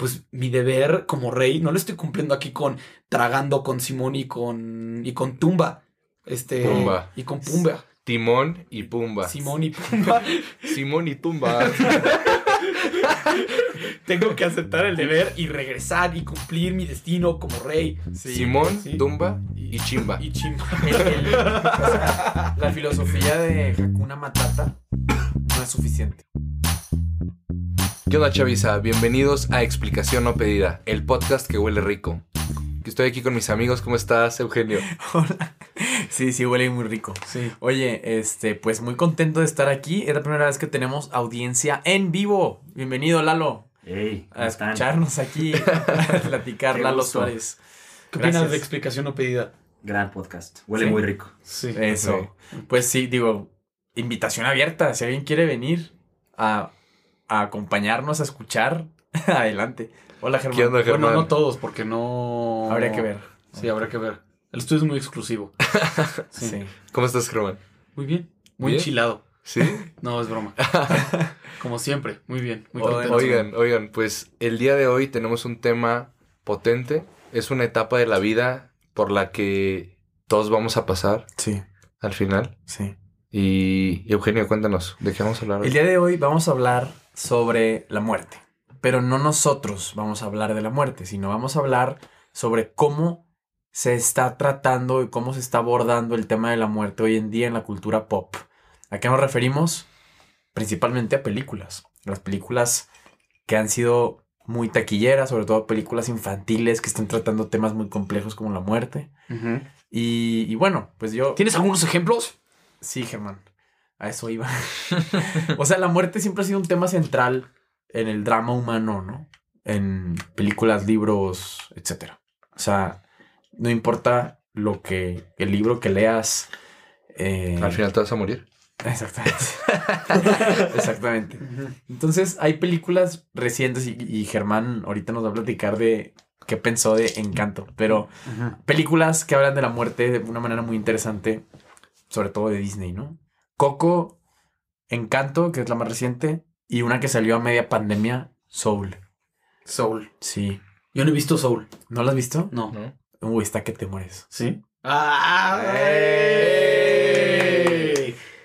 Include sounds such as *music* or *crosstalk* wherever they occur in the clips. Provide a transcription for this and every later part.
pues mi deber como rey no lo estoy cumpliendo aquí con tragando con Simón y con y con Tumba. Este Pumba. y con Pumba. Timón y Pumba. Simón y Pumba. *laughs* Simón y Tumba. *laughs* Tengo que aceptar el deber y regresar y cumplir mi destino como rey. Simón, sí. Tumba y Chimba. Y chimba. *laughs* El- el- o sea, la filosofía de Hakuna Matata no es suficiente. ¿Qué onda, Chavisa? Bienvenidos a Explicación No Pedida, el podcast que huele rico. Que Estoy aquí con mis amigos. ¿Cómo estás, Eugenio? *laughs* Hola. Sí, sí, huele muy rico. Sí. Oye, este, pues muy contento de estar aquí. Es la primera vez que tenemos audiencia en vivo. Bienvenido, Lalo, Hey, ¿cómo a están? escucharnos aquí, *laughs* a platicar, Qué Lalo gusto. Suárez. ¿Qué opinas de explicación no pedida? Gran podcast. Huele Sí. muy rico. Sí. Eso. Pues sí, digo, invitación abierta. Si alguien quiere venir a, a acompañarnos a escuchar, *laughs* adelante. Hola, Germán. ¿Qué onda, Germán? Bueno, no todos, porque no. Habría que ver. Sí, habrá que ver. El estudio es muy exclusivo. *laughs* Sí. Sí. ¿Cómo estás, Germán? Muy bien. Muy ¿Bien? enchilado. ¿Sí? *laughs* No, es broma. Como siempre. Muy bien. Muy contento. Oigan, oigan, pues el día de hoy tenemos un tema potente. Es una etapa de la vida por la que todos vamos a pasar Sí, al final. sí. Y y Eugenio, cuéntanos, ¿de qué vamos a hablar? hoy? El día de hoy vamos a hablar sobre la muerte. Pero no nosotros vamos a hablar de la muerte, sino vamos a hablar sobre cómo se está tratando y cómo se está abordando el tema de la muerte hoy en día en la cultura pop. ¿A qué nos referimos? Principalmente a películas. Las películas que han sido muy taquilleras, sobre todo películas infantiles que están tratando temas muy complejos como la muerte. Y, y bueno, pues yo... ¿Tienes algunos ejemplos? Sí, Germán. A eso iba. *laughs* o sea, la muerte siempre ha sido un tema central en el drama humano, ¿no? En películas, libros, etc. O sea, no importa lo que el libro que leas. eh, Al final te vas a morir. Exactamente. *laughs* Exactamente. Entonces, hay películas recientes y, y Germán ahorita nos va a platicar de qué pensó de Encanto. Pero películas que hablan de la muerte de una manera muy interesante, sobre todo de Disney, ¿no? Coco, Encanto, que es la más reciente, y una que salió a media pandemia, Soul. Soul. Sí. Yo no he visto Soul. ¿No la has visto? No. ¿no? Uy, está que te mueres. ¿Sí? ¡Ah! ¡Ey!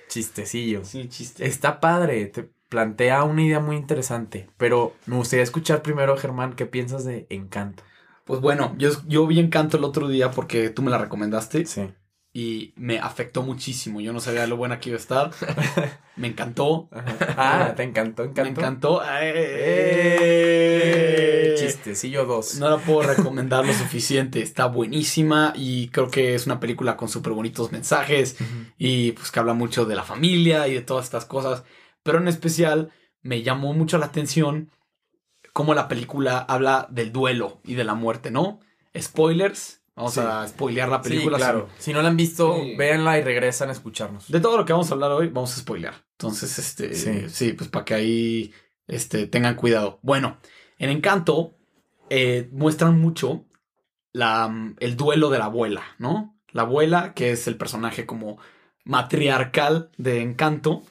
Chistecillo. Sí, chiste. Está padre, te plantea una idea muy interesante, pero me gustaría escuchar primero, Germán, qué piensas de Encanto. Pues bueno, yo, yo vi Encanto el otro día porque tú me la recomendaste Sí. Y me afectó muchísimo. Yo no sabía lo buena que iba a estar. *laughs* me encantó. Ah, te encantó, Me Encanto. encantó. ¡Eh! ¡Eh! Chistecillo 2. No la puedo recomendar lo suficiente. Está buenísima y creo que es una película con súper bonitos mensajes y pues que habla mucho de la familia y de todas estas cosas. Pero en especial me llamó mucho la atención cómo la película habla del duelo y de la muerte, ¿no? Spoilers. Vamos Sí. a spoilear la Sí, película. claro. Si no la han visto, Sí. véanla y regresan a escucharnos. De todo lo que vamos a hablar hoy, vamos a spoilear. Entonces, este, Sí. sí, pues para que ahí este, tengan cuidado. Bueno, en Encanto eh, muestran mucho la, mm, el duelo de la abuela, ¿no? La abuela, que es el personaje como matriarcal de Encanto.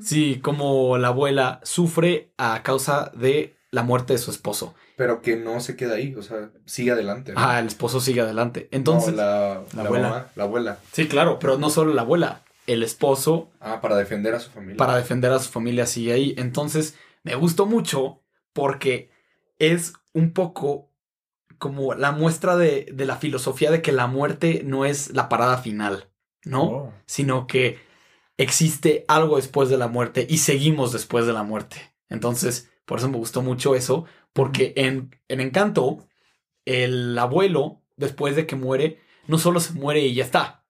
Sí, como la abuela sufre a causa de la muerte de su esposo. Pero que no se queda ahí, o sea, sigue adelante. ¿no? Ah, el esposo sigue adelante. Entonces, No, la, la la abuela. mamá, la abuela. sí, claro, pero no solo la abuela, el esposo Ah, para defender a su familia. para defender a su familia sigue ahí. Entonces, me gustó mucho porque es un poco como la muestra de, de la filosofía de que la muerte no es la parada final, ¿no? Oh. Sino que existe algo después de la muerte y seguimos después de la muerte. Entonces, por eso me gustó mucho eso, porque en, en Encanto, el abuelo, después de que muere, no solo se muere y ya está,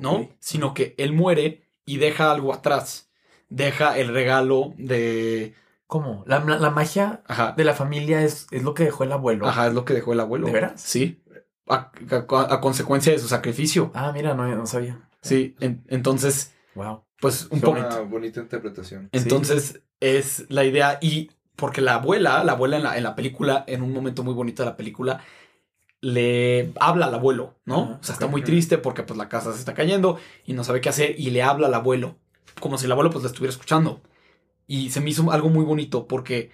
¿no? Sino que él muere y deja algo atrás. Deja el regalo de... ¿Cómo? La, la- la magia Ajá. de la familia es, es lo que dejó el abuelo. Ajá, es lo que dejó el abuelo. ¿De veras? Sí. A, a- a consecuencia de su sacrificio. Ah, mira, no, no sabía. Sí. en- entonces, Wow. pues un poco... Una bonita interpretación. Entonces, es la idea. Y porque la abuela, la abuela en la, en la película, en un momento muy bonito de la película, le habla al abuelo, ¿no? Ajá, o sea, está muy triste porque pues la casa se está cayendo y no sabe qué hacer y le habla al abuelo, como si el abuelo pues la estuviera escuchando. Y se me hizo algo muy bonito porque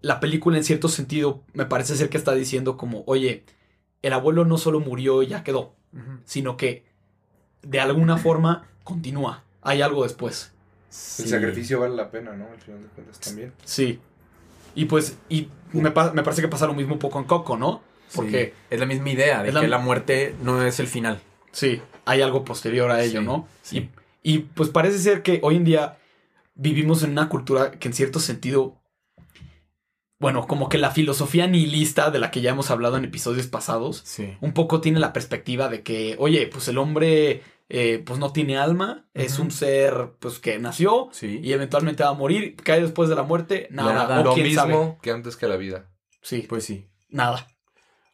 la película en cierto sentido me parece ser que está diciendo como, oye, el abuelo no solo murió y ya quedó, sino que de alguna forma continúa. Hay algo después. El sacrificio vale la pena, ¿no? Al final de cuentas también. Sí. Y pues, y me, pa- me parece que pasa lo mismo un poco en Coco, ¿no? Porque, Sí. es la misma idea de la- que la muerte no es el final. sí, hay algo posterior a ello, Sí, ¿no? sí. Y, y, pues parece ser que hoy en día vivimos en una cultura que en cierto sentido, bueno, como que la filosofía nihilista de la que ya hemos hablado en episodios pasados, Sí. un poco tiene la perspectiva de que, oye, pues el hombre eh, pues no tiene alma, es un ser pues que nació Sí. y eventualmente va a morir, cae después de la muerte, nada, Nada. o Lo mismo sabe. que antes que la vida. Sí, Pues sí. nada.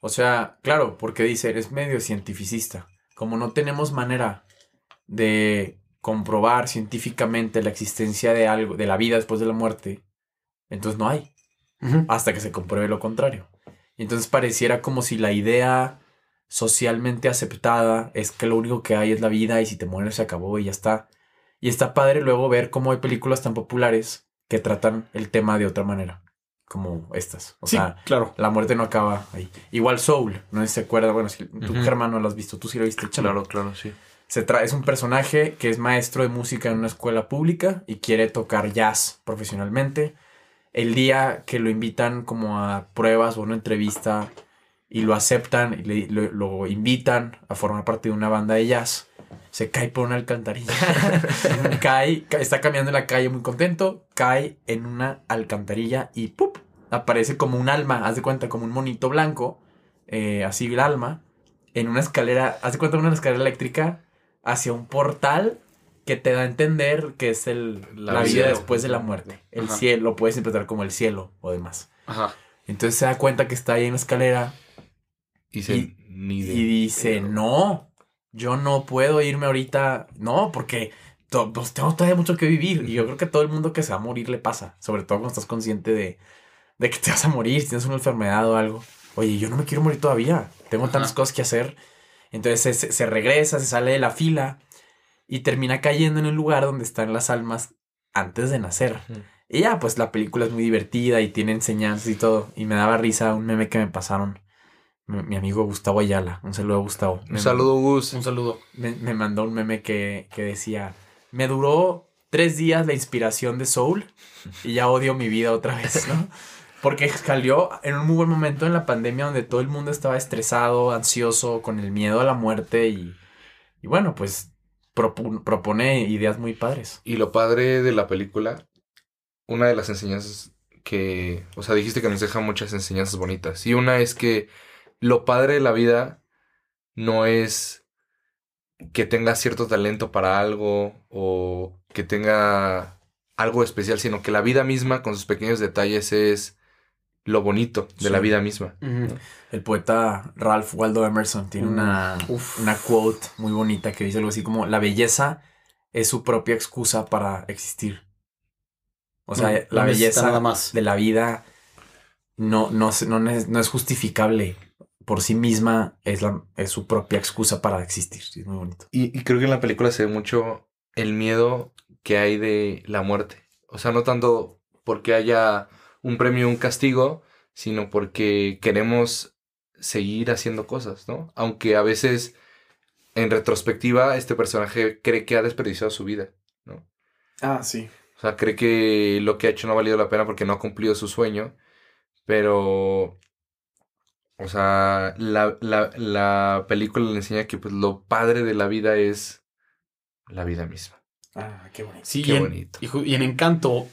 O sea, claro, porque dice, eres medio cientificista. Como no tenemos manera de comprobar científicamente la existencia de algo, de la vida después de la muerte, entonces no hay, hasta que se compruebe lo contrario. Y entonces pareciera como si la idea socialmente aceptada es que lo único que hay es la vida y si te mueres se acabó y ya está. Y está padre luego ver cómo hay películas tan populares que tratan el tema de otra manera, como estas. O sí, sea, claro. la muerte no acaba ahí. Igual Soul, no sé si se acuerda. Bueno, si tú. Germán, no lo has visto. Tú sí lo viste, échalo. claro, sí. Se tra- es un personaje que es maestro de música en una escuela pública y quiere tocar jazz profesionalmente. El día que lo invitan como a pruebas o una entrevista y lo aceptan y le- lo, lo invitan a formar parte de una banda de jazz, se cae por una alcantarilla. *laughs* cae, ca- está caminando en la calle muy contento, cae en una alcantarilla y ¡pup! aparece como un alma, haz de cuenta, como un monito blanco, eh, así el alma, en una escalera, haz de cuenta una escalera eléctrica hacia un portal que te da a entender que es el, La la, vida vida. después de la muerte. El Ajá. cielo, lo puedes interpretar como el cielo o demás. Ajá. Entonces se da cuenta que está ahí en la escalera Y se Y- ni de y dice, pedo. no, yo no puedo irme ahorita, no, porque pues tengo todavía mucho que vivir. Y yo creo que a todo el mundo que se va a morir le pasa, sobre todo cuando estás consciente de, de que te vas a morir, si tienes una enfermedad o algo. Oye, yo no me quiero morir todavía, tengo tantas cosas que hacer. Entonces se, regresa, se sale de la fila y termina cayendo en el lugar donde están las almas antes de nacer. Ujú. Y ya, pues la película es muy divertida y tiene enseñanzas y todo. Y me daba risa un meme que me pasaron. Mi, mi amigo Gustavo Ayala. Un saludo a Gustavo. Un Me- saludo, Gus. Un saludo. Me, me mandó un meme que, que decía: Me duró tres días la inspiración de Soul y ya odio mi vida otra vez, ¿no? *laughs* Porque salió en un muy buen momento en la pandemia donde todo el mundo estaba estresado, ansioso, con el miedo a la muerte y, y bueno, pues propone ideas muy padres. Y lo padre de la película, una de las enseñanzas que, o sea, dijiste que nos deja muchas enseñanzas bonitas. Y una es que lo padre de la vida no es que tenga cierto talento para algo o que tenga algo especial, sino que la vida misma con sus pequeños detalles es lo bonito de la vida misma. El poeta Ralph Waldo Emerson tiene una, Uf. una quote muy bonita que dice algo así como, la belleza es su propia excusa para existir. O sea, No, la belleza nada más. de la vida no, no, no, es, no es justificable. Por sí misma es, la, es su propia excusa para existir. Es muy bonito. Y, y creo que en la película se ve mucho el miedo que hay de la muerte. O sea, no tanto porque haya un premio o un castigo, sino porque queremos seguir haciendo cosas, ¿no? Aunque a veces, en retrospectiva, este personaje cree que ha desperdiciado su vida, ¿no? Ah, sí. O sea, cree que lo que ha hecho no ha valido la pena porque no ha cumplido su sueño. Pero. O sea, la, la, la película le enseña que pues, lo padre de la vida es la vida misma. Ah, qué bonito. Sí, Qué y en, bonito. y en Encanto,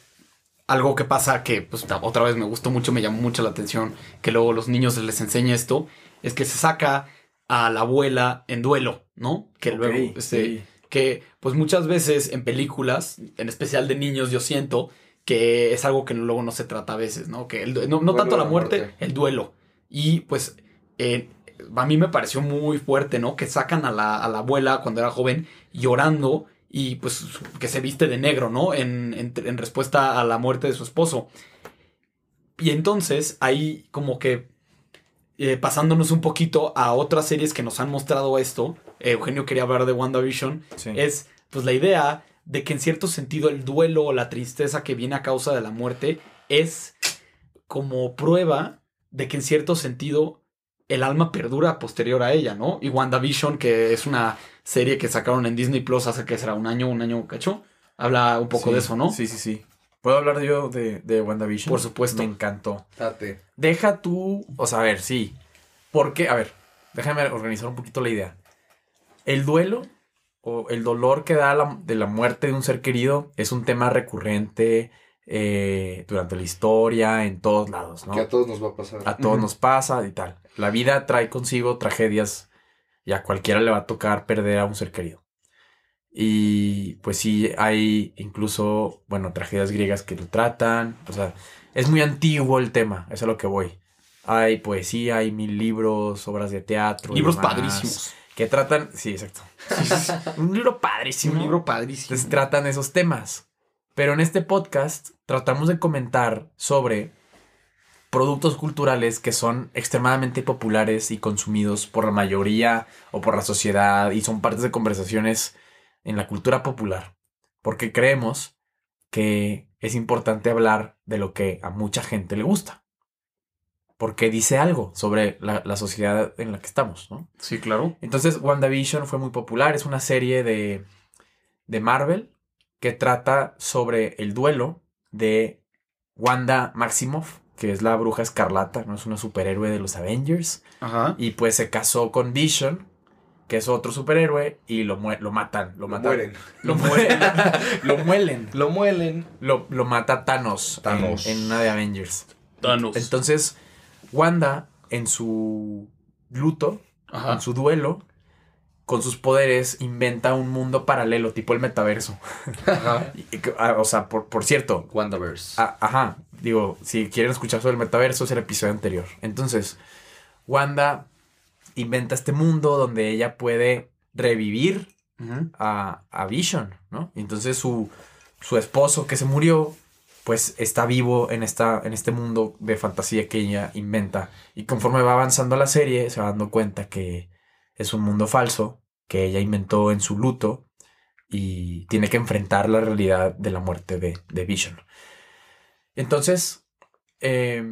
algo que pasa que pues, otra vez me gustó mucho, me llamó mucho la atención, que luego los niños les enseña esto, es que se saca a la abuela en duelo, ¿no? Que luego, este, que pues muchas veces en películas, en especial de niños, yo siento que es algo que luego no se trata a veces, ¿no? Que el no, no tanto la la muerte, muerte. el duelo. Y pues eh, a mí me pareció muy fuerte, ¿no? Que sacan a la, a la abuela cuando era joven llorando y pues que se viste de negro, ¿no? En, en- en respuesta a la muerte de su esposo. Y entonces ahí como que eh, pasándonos un poquito a otras series que nos han mostrado esto, eh, Eugenio quería hablar de WandaVision, Sí. es pues la idea de que en cierto sentido el duelo o la tristeza que viene a causa de la muerte es como prueba de que en cierto sentido el alma perdura posterior a ella, ¿no? Y WandaVision, que es una serie que sacaron en Disney Plus hace que será un año, un año cacho, habla un poco Sí, de eso, ¿no? Sí, sí, sí. ¿Puedo hablar yo de, de WandaVision? Por supuesto. Me encantó. Date. Deja tú, o sea, a ver, sí. Porque, a ver, déjame organizar un poquito la idea. El duelo o el dolor que da la- de la muerte de un ser querido es un tema recurrente eh, durante la historia, en todos lados, ¿no? Que a todos nos va a pasar. A todos Ujú. nos pasa y tal. La vida trae consigo tragedias y a cualquiera le va a tocar perder a un ser querido. Y pues sí, hay incluso, bueno, tragedias griegas que lo tratan. O sea, es muy antiguo el tema, eso es a lo que voy. Hay poesía, hay mil libros, obras de teatro. Libros demás padrísimos. Que tratan, sí, exacto. un libro padrísimo. Un libro padrísimo. Entonces tratan esos temas. Pero en este podcast tratamos de comentar sobre productos culturales que son extremadamente populares y consumidos por la mayoría o por la sociedad y son partes de conversaciones en la cultura popular. Porque creemos que es importante hablar de lo que a mucha gente le gusta. Porque dice algo sobre la, la sociedad en la que estamos, ¿no? Sí, claro. Entonces, WandaVision fue muy popular. Es una serie de, de Marvel que trata sobre el duelo de Wanda Maximoff, que es la bruja escarlata, no es una superhéroe de los Avengers. Ajá. Y pues se casó con Vision, que es otro superhéroe, y lo, matan. Lo, Lo matan. mueren. *laughs* Lo muelen. *laughs* lo muelen. Lo muelen. Lo, lo mata Thanos, en- Thanos. En, una de Avengers. Thanos. Entonces, Wanda, en su luto, Ajá. en su duelo, con sus poderes, inventa un mundo paralelo, tipo el metaverso. Ajá. *laughs* Ah, o sea, por, por cierto, Wandaverse. ah, ajá, digo, si quieren escuchar sobre el metaverso, es el episodio anterior. Entonces, Wanda inventa este mundo donde ella puede revivir a, a Vision, ¿no? Y entonces su, su esposo que se murió, pues está vivo en, esta, en este mundo de fantasía que ella inventa. Y conforme va avanzando la serie, se va dando cuenta que es un mundo falso que ella inventó en su luto y tiene que enfrentar la realidad de la muerte de, de Vision. Entonces, eh,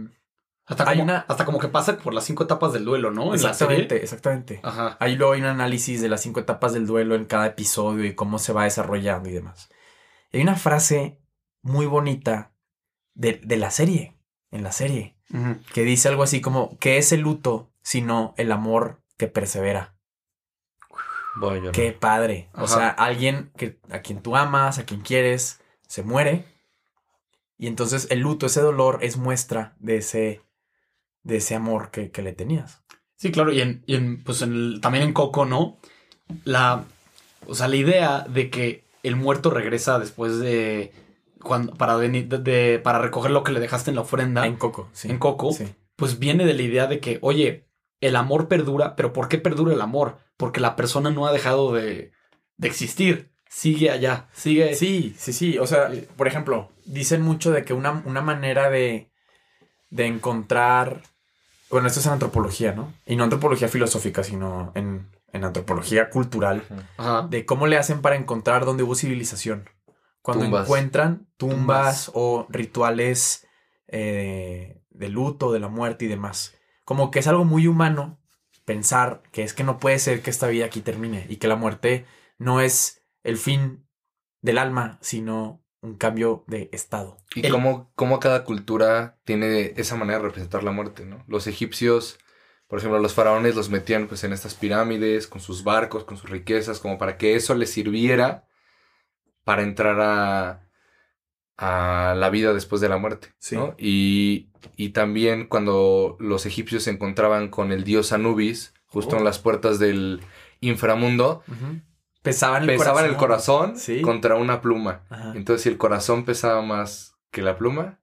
Hasta, Hay como, una- hasta como que pasa por las cinco etapas del duelo, ¿no? Exactamente, exactamente. Ajá. Ahí luego hay un análisis de las cinco etapas del duelo en cada episodio y cómo se va desarrollando y demás. Y hay una frase muy bonita de, de la serie, en la serie, que dice algo así como, ¿qué es el luto sino el amor que persevera? Voy a llorar. Qué padre. O sea, alguien que, a quien tú amas, a quien quieres, se muere. Y entonces el luto, ese dolor, es muestra de ese, de ese amor que, que le tenías. Sí, claro, y, en, y en, pues en el- también en Coco, ¿no? La, o sea, la idea de que el muerto regresa después de, cuando, para, venir, de, de- para recoger lo que le dejaste en la ofrenda, En Coco, sí. en Coco, Sí. pues viene de la idea de que, oye, el amor perdura, pero ¿por qué perdura el amor? Porque la persona no ha dejado de, de existir, sigue allá, sigue... Sí, sí, sí. O sea, por ejemplo, dicen mucho de que una, una manera de, de encontrar. Bueno, esto es en antropología, ¿no? Y no antropología filosófica, sino en, en antropología cultural. Ajá. De cómo le hacen para encontrar dónde hubo civilización. Cuando Tumbas. encuentran tumbas, Tumbas. o rituales eh, de luto, de la muerte y demás. Como que es algo muy humano pensar que es que no puede ser que esta vida aquí termine y que la muerte no es el fin del alma, sino un cambio de estado. Y El- cómo, cómo cada cultura tiene esa manera de representar la muerte, ¿no? Los egipcios, por ejemplo, los faraones los metían pues en estas pirámides, con sus barcos, con sus riquezas, como para que eso les sirviera para entrar a, a la vida después de la muerte, Sí. ¿no? Y, y también cuando los egipcios se encontraban con el dios Anubis, justo Oh. en las puertas del inframundo, Pesaban el pesaban corazón. el corazón Sí. contra una pluma. Ajá. Entonces, si el corazón pesaba más que la pluma,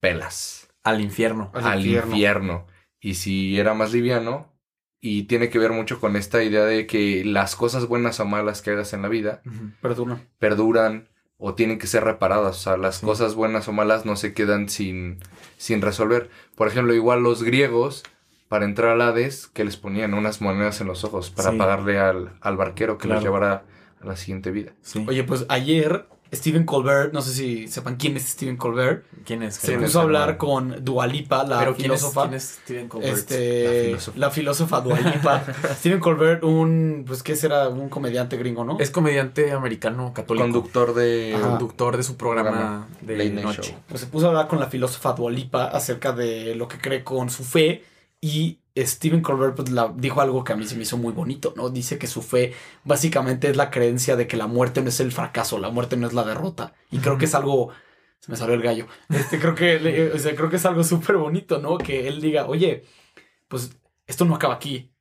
pelas Al infierno. Al al, infierno. infierno. Y si era más liviano, y tiene que ver mucho con esta idea de que las cosas buenas o malas que hagas en la vida. Perdona. perduran o tienen que ser reparadas. O sea, las Sí. cosas buenas o malas no se quedan sin, sin resolver. Por ejemplo, igual los griegos, para entrar al Hades, que les ponían unas monedas en los ojos para Sí. pagarle al, al barquero que los llevara a la siguiente vida. Sí. Oye, pues ayer Stephen Colbert, no sé si sepan quién es Stephen Colbert, ¿Quién es? se ¿Quién puso a hablar con Dualipa, la Pero ¿quién es, filósofa. quién es Steven Colbert? Este, La filósofa. filósofa, Dualipa. *laughs* Stephen Colbert, un, pues, ¿qué será? Un comediante gringo, ¿no? Es comediante americano católico. Conductor de. Ajá. Conductor de su programa Programa. de Late Night noche. Show. Pues se puso a hablar con la filósofa Dualipa acerca de lo que cree con su fe y Stephen Colbert pues, la- dijo algo que a mí se me hizo muy bonito, ¿no? Dice que su fe básicamente es la creencia de que la muerte no es el fracaso, la muerte no es la derrota. Y creo que es algo... Se me salió el gallo. Este, creo que, o sea, creo que es algo súper bonito, ¿no? Que él diga, oye, pues esto no acaba aquí.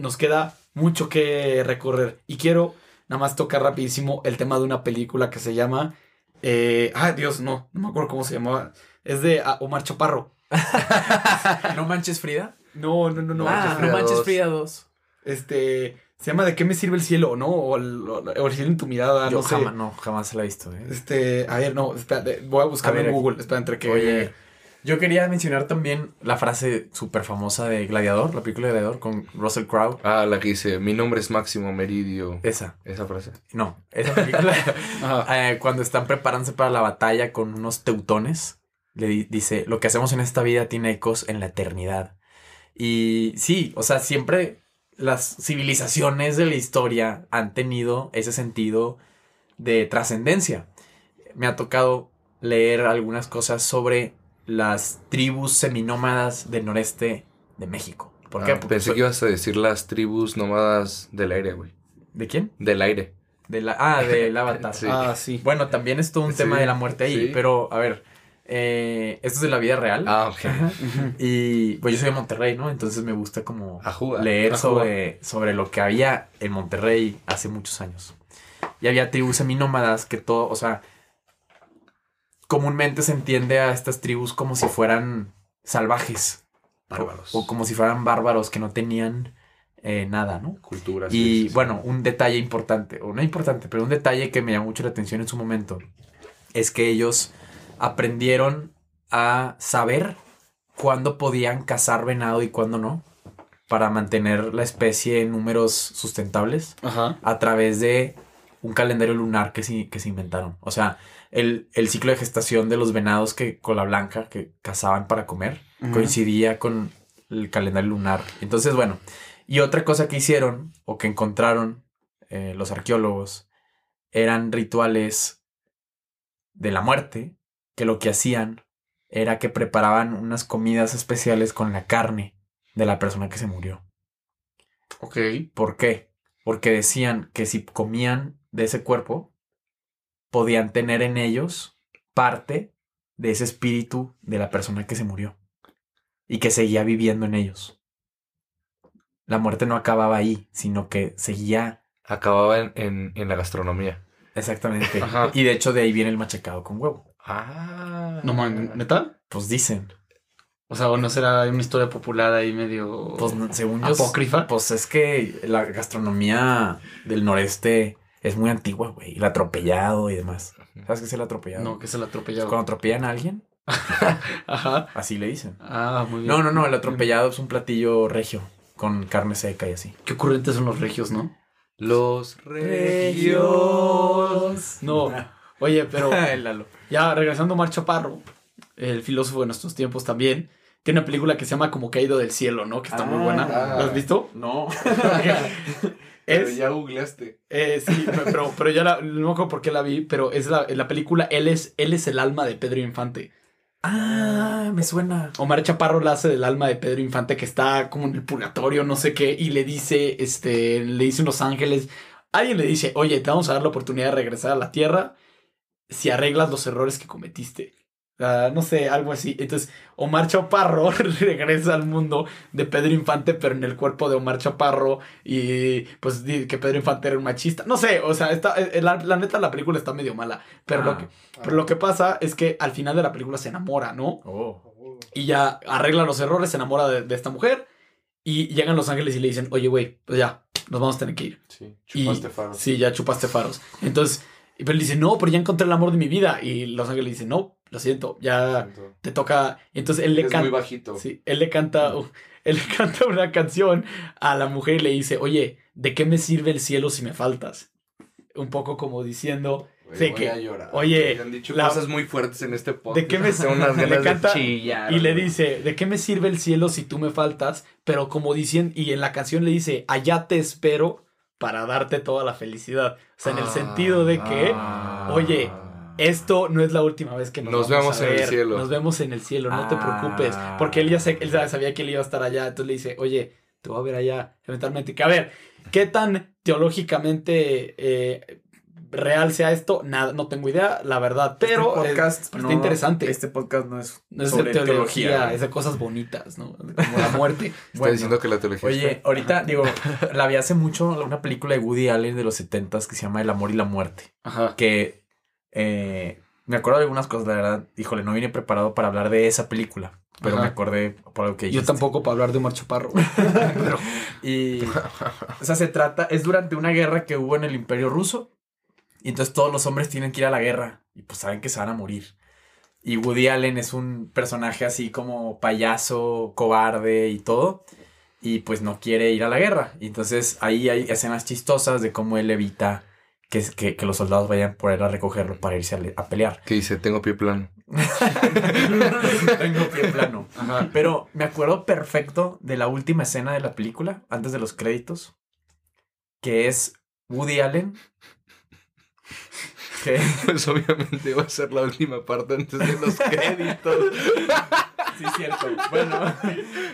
Nos queda mucho que recorrer. Y quiero nada más tocar rapidísimo el tema de una película que se llama... Eh, ay, Dios, no, no me acuerdo cómo se llamaba. Es de ah, Omar Chaparro. *laughs* ¿No manches Frida? No, no, no, no. ah, no manches dos. Frida 2. Este, se llama ¿De qué me sirve el cielo? ¿No? O el, o el cielo en tu mirada, Yo no sé. jamás, no, jamás la he visto. ¿eh? Este, a ver, no, espérate, voy a buscarlo A ver, en aquí. Google. Espera, entre que... Oye, yo quería mencionar también la frase súper famosa de Gladiador, la película de Gladiador con Russell Crowe. Ah, la que dice: Mi nombre es Máximo Meridio. Esa, Esa frase. no, esa película, *laughs* Ajá. eh, cuando están preparándose para la batalla con unos teutones, le di- dice, lo que hacemos en esta vida tiene ecos en la eternidad. Y sí, o sea, siempre las civilizaciones de la historia han tenido ese sentido de trascendencia. Me ha tocado leer algunas cosas sobre las tribus seminómadas del noreste de México. ¿Por qué? Ah, Porque pensé soy- que ibas a decir las tribus nómadas del aire, güey. ¿De quién? Del aire. De la... Ah, del Avatar. *laughs* Sí. Ah, sí. Bueno, también es todo un Sí, tema de la muerte ahí, sí. pero a ver, eh, esto es de la vida real. Ah, ok. Y pues yo soy de Monterrey, ¿no? Entonces me gusta como leer sobre, sobre lo que había en Monterrey hace muchos años. Y había tribus seminómadas que todo, o sea, comúnmente se entiende a estas tribus como si fueran salvajes. Bárbaros. O, o como si fueran bárbaros que no tenían eh, nada, ¿no? Culturas. Y sí, sí, sí. bueno, un detalle importante, o no importante, pero un detalle que me llamó mucho la atención en su momento, es que ellos aprendieron a saber cuándo podían cazar venado y cuándo no, para mantener la especie en números sustentables Ajá. a través de un calendario lunar que se, que se inventaron. O sea, el, el ciclo de gestación de los venados que cola blanca que cazaban para comer coincidía con el calendario lunar. Entonces, bueno, y otra cosa que hicieron o que encontraron eh, los arqueólogos eran rituales de la muerte que lo que hacían era que preparaban unas comidas especiales con la carne de la persona que se murió. Ok. ¿Por qué? Porque decían que si comían de ese cuerpo, podían tener en ellos parte de ese espíritu de la persona que se murió y que seguía viviendo en ellos. La muerte no acababa ahí, sino que seguía Acababa en, en, en la gastronomía. exactamente. Ajá. Y de hecho de ahí viene el machacado con huevo. Ah. No mames, ¿neta? Pues dicen. O sea, ¿o no será una historia popular ahí medio... Pues según yo... apócrifa? Pues es que la gastronomía del noreste es muy antigua, güey. El atropellado y demás. ¿Sabes qué es el atropellado? No, que es el atropellado. Cuando atropellan a alguien, *laughs* Ajá. así le dicen. Ah, muy bien. No, no, no, el atropellado es un platillo regio con carne seca y así. Qué ocurrentes son los regios, ¿no? Los Regios. No. *laughs* Oye, pero *laughs* ya regresando a Mar Chaparro, el filósofo de nuestros tiempos también, tiene una película que se llama Como Caído del Cielo, ¿no? Que está muy Ah. buena. ¿La has visto? No. *laughs* Pero es, ya googleaste. eh, sí, pero, pero ya la, no me acuerdo por qué la vi, pero es la, la película Él es, Él es el alma de Pedro Infante. Ah, me suena. Omar Chaparro la hace del alma de Pedro Infante que está como en el purgatorio, no sé qué, y le dice, este, le dicen los ángeles, alguien le dice, oye, te vamos a dar la oportunidad de regresar a la tierra si arreglas los errores que cometiste. Ah, no sé, algo así. Entonces, Omar Chaparro *laughs* regresa al mundo de Pedro Infante, pero en el cuerpo de Omar Chaparro. Y pues que Pedro Infante era un machista. No sé, o sea, está, eh, la, la neta, la película está medio mala. Pero, lo Ah. que, pero lo que pasa es que al final de la película se enamora, ¿no? Oh. Y ya arregla los errores, se enamora de, de esta mujer. Y llegan los ángeles y le dicen, oye, güey, pues ya, nos vamos a tener que ir. Sí, Y- chupaste faros. Sí, ya chupaste faros. Entonces, y pero él dice, no, pero ya encontré el amor de mi vida. Y los ángeles dicen, no, lo siento, ya te toca. Y entonces él le Es muy canta. bajito. Sí, él le canta. uh, él le *laughs* canta una canción a la mujer y le dice, oye, ¿de qué me sirve el cielo si me faltas? Un poco como diciendo, Sí, voy que- a llorar. oye, Me han dicho la- cosas muy fuertes en este podcast. ¿De qué me Tengo *laughs* unas le ganas de canta- chillar, Y le güey. dice, ¿de qué me sirve el cielo si tú me faltas? Pero como dicen, y en la canción le dice, allá te espero para darte toda la felicidad. O sea, en el Ah, sentido de que Ah. oye, esto no es la última vez que nos, Nos vemos a en el cielo. Nos vemos en el cielo, no te Ah. preocupes. Porque él ya se- él ya sabía que él iba a estar allá. Entonces le dice, oye, te voy a ver allá eventualmente. Que a ver, ¿qué tan teológicamente eh, real sea esto? Nada, no tengo idea, la verdad. Pero este eh, podcast pero está interesante. Este podcast no es, no es sobre de teología, teología. es de cosas bonitas, ¿no? Como la muerte. *laughs* Está Bueno, diciendo que la teología Oye, está- ahorita digo, la vi hace mucho una película de Woody Allen de los 70 que se llama El amor y la muerte. Ajá. Que eh, me acuerdo de algunas cosas, la verdad. Híjole, no vine preparado para hablar de esa película. Pero Ajá. me acordé por algo que Yo dijiste. tampoco para hablar de Omar Chaparro. *laughs* Pero, Y, o sea, se trata, es durante una guerra que hubo en el Imperio Ruso. Y entonces todos los hombres tienen que ir a la guerra. Y pues saben que se van a morir. Y Woody Allen es un personaje así como payaso, cobarde y todo. Y pues no quiere ir a la guerra. Y entonces ahí hay escenas chistosas de cómo él evita que, que, que los soldados vayan por él a recogerlo para irse a, le- a pelear. Que dice, tengo pie plano. Tengo pie plano. ajá. Pero me acuerdo perfecto de la última escena de la película, antes de los créditos, que es Woody Allen. Que *laughs* Pues obviamente va a ser la última parte antes de los créditos. sí, cierto. Bueno,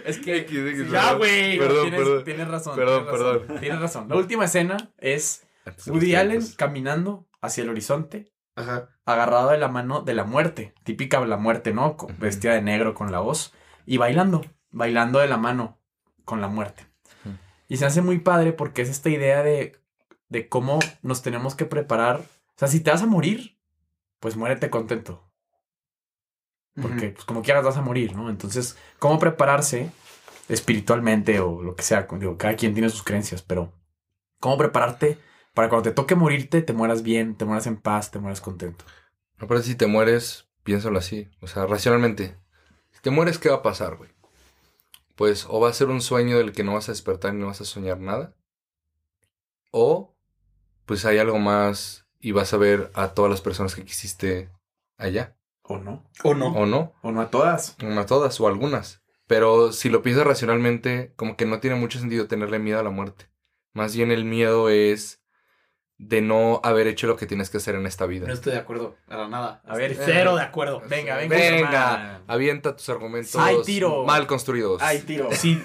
es que. X, X, sí, ya, güey. Perdón, tienes, perdón. tienes razón. Perdón, tienes razón, perdón. Tienes razón. La última escena es Woody Allen caminando hacia el horizonte, Ajá. agarrado de la mano de la muerte. Típica de la muerte, ¿no? Con-. Vestida de negro con la voz. Y bailando. Bailando de la mano con la muerte. Y se hace muy padre porque es esta idea de, de cómo nos tenemos que preparar. O sea, si te vas a morir, pues muérete contento. Porque, pues, como quieras vas a morir, ¿no? Entonces, ¿cómo prepararse espiritualmente o lo que sea? Digo, cada quien tiene sus creencias, pero ¿cómo prepararte para cuando te toque morirte, te mueras bien, te mueras en paz, te mueras contento? Aparte, si te mueres, piénsalo así. O sea, racionalmente. Si te mueres, ¿qué va a pasar, güey? Pues o va a ser un sueño del que no vas a despertar y no vas a soñar nada. O, pues hay algo más y vas a ver a todas las personas que quisiste allá. ¿O no? ¿O no? O no. ¿O no a todas? No a todas o algunas. Pero si lo piensas racionalmente, como que no tiene mucho sentido tenerle miedo a la muerte. Más bien el miedo es de no haber hecho lo que tienes que hacer en esta vida. No estoy de acuerdo, para nada. A ver, cero de acuerdo. Venga, venga. Venga, avienta tus argumentos Ay, tiro. mal construidos. ¡Ay, tiro! Si,